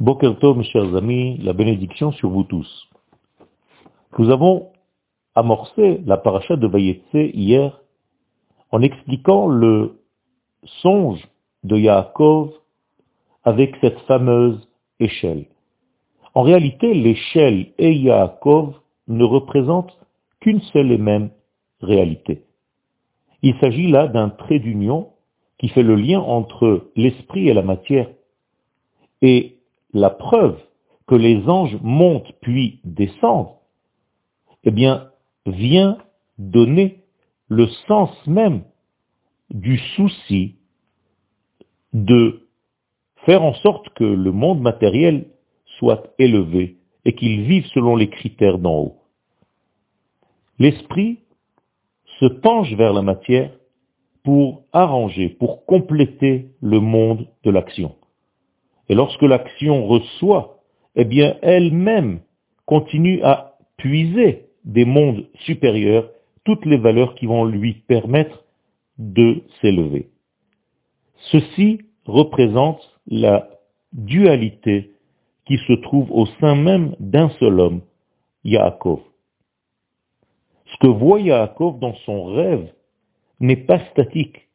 Boker Tov, mes chers amis, la bénédiction sur vous tous. Nous avons amorcé la paracha de Vayetse hier en expliquant le songe de Yaakov avec cette fameuse échelle. En réalité, l'échelle et Yaakov ne représentent qu'une seule et même réalité. Il s'agit là d'un trait d'union qui fait le lien entre l'esprit et la matière. Et la preuve que les anges montent puis descendent, eh bien, vient donner le sens même du souci de faire en sorte que le monde matériel soit élevé et qu'il vive selon les critères d'en haut. L'esprit se penche vers la matière pour arranger, pour compléter le monde de l'action. Et lorsque l'action reçoit, eh bien elle-même continue à puiser des mondes supérieurs toutes les valeurs qui vont lui permettre de s'élever. Ceci représente la dualité qui se trouve au sein même d'un seul homme, Yaakov. Ce que voit Yaakov dans son rêve n'est pas statique.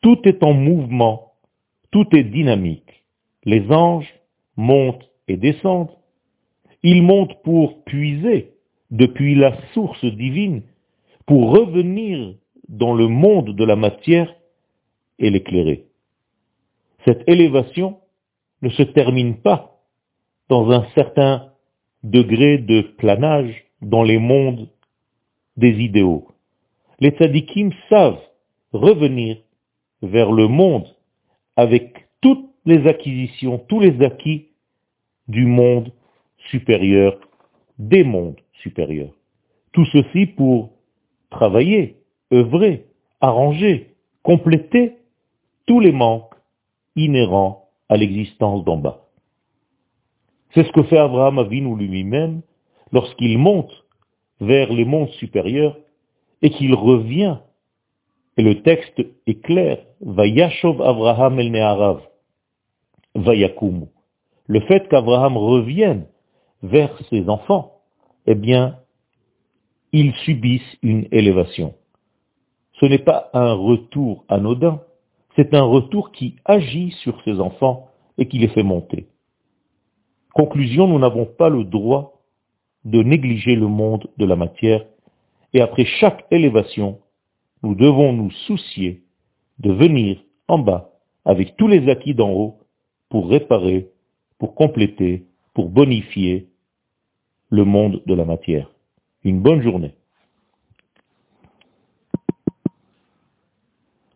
Tout est en mouvement, tout est dynamique. Les anges montent et descendent. Ils montent pour puiser depuis la source divine, pour revenir dans le monde de la matière et l'éclairer. Cette élévation ne se termine pas dans un certain degré de planage dans les mondes des idéaux. Les tzadikim savent revenir vers le monde avec toute les acquisitions, tous les acquis du monde supérieur, des mondes supérieurs. Tout ceci pour travailler, œuvrer, arranger, compléter tous les manques inhérents à l'existence d'en bas. C'est ce que fait Abraham Avinu lui-même lorsqu'il monte vers les mondes supérieurs et qu'il revient. Et le texte est clair. Vayashov Abraham el Ne'arav. Vayakumu. Le fait qu'Abraham revienne vers ses enfants, eh bien, ils subissent une élévation. Ce n'est pas un retour anodin, c'est un retour qui agit sur ses enfants et qui les fait monter. Conclusion, nous n'avons pas le droit de négliger le monde de la matière et après chaque élévation, nous devons nous soucier de venir en bas avec tous les acquis d'en haut pour réparer, pour compléter, pour bonifier le monde de la matière. Une bonne journée.